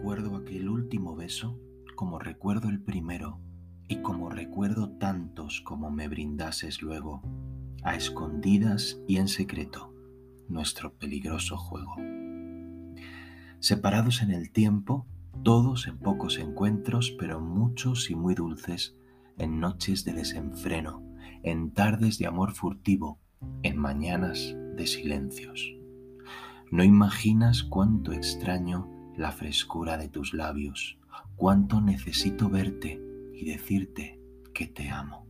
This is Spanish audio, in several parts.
recuerdo aquel último beso, como recuerdo el primero, y como recuerdo tantos como me brindases luego, a escondidas y en secreto, nuestro peligroso juego. Separados en el tiempo, todos en pocos encuentros, pero muchos y muy dulces, en noches de desenfreno, en tardes de amor furtivo, en mañanas de silencios. No imaginas cuánto extraño la frescura de tus labios, cuánto necesito verte y decirte que te amo.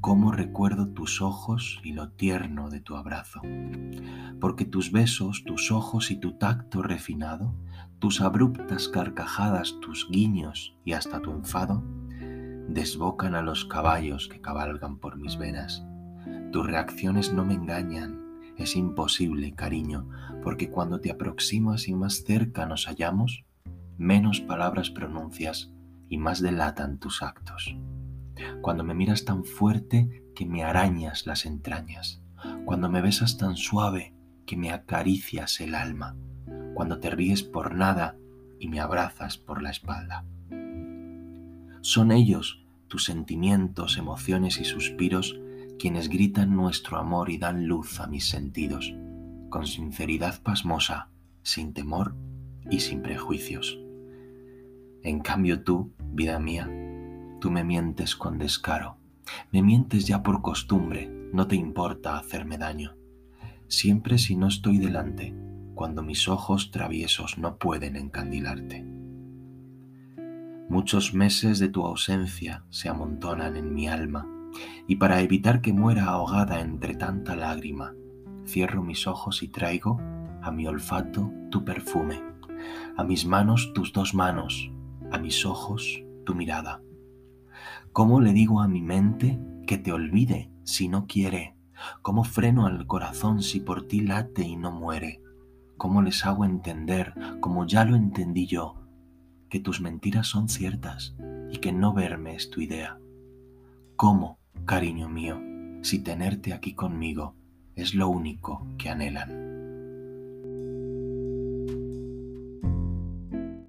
Cómo recuerdo tus ojos y lo tierno de tu abrazo. Porque tus besos, tus ojos y tu tacto refinado, tus abruptas carcajadas, tus guiños y hasta tu enfado, desbocan a los caballos que cabalgan por mis venas. Tus reacciones no me engañan, es imposible, cariño, porque cuando te aproximas y más cerca nos hallamos, menos palabras pronuncias y más delatan tus actos. Cuando me miras tan fuerte que me arañas las entrañas, cuando me besas tan suave que me acaricias el alma, cuando te ríes por nada y me abrazas por la espalda. Son ellos, tus sentimientos, emociones y suspiros, quienes gritan nuestro amor y dan luz a mis sentidos, con sinceridad pasmosa, sin temor y sin prejuicios. En cambio tú, vida mía, tú me mientes con descaro, me mientes ya por costumbre, no te importa hacerme daño. Siempre si no estoy delante, cuando mis ojos traviesos no pueden encandilarte. Muchos meses de tu ausencia se amontonan en mi alma y para evitar que muera ahogada entre tanta lágrima, cierro mis ojos y traigo a mi olfato tu perfume, a mis manos tus dos manos, a mis ojos tu mirada. ¿Cómo le digo a mi mente que te olvide si no quiere? ¿Cómo freno al corazón si por ti late y no muere? ¿Cómo les hago entender, como ya lo entendí yo, que tus mentiras son ciertas y que no verme es tu idea? ¿Cómo cariño mío, si tenerte aquí conmigo es lo único que anhelan.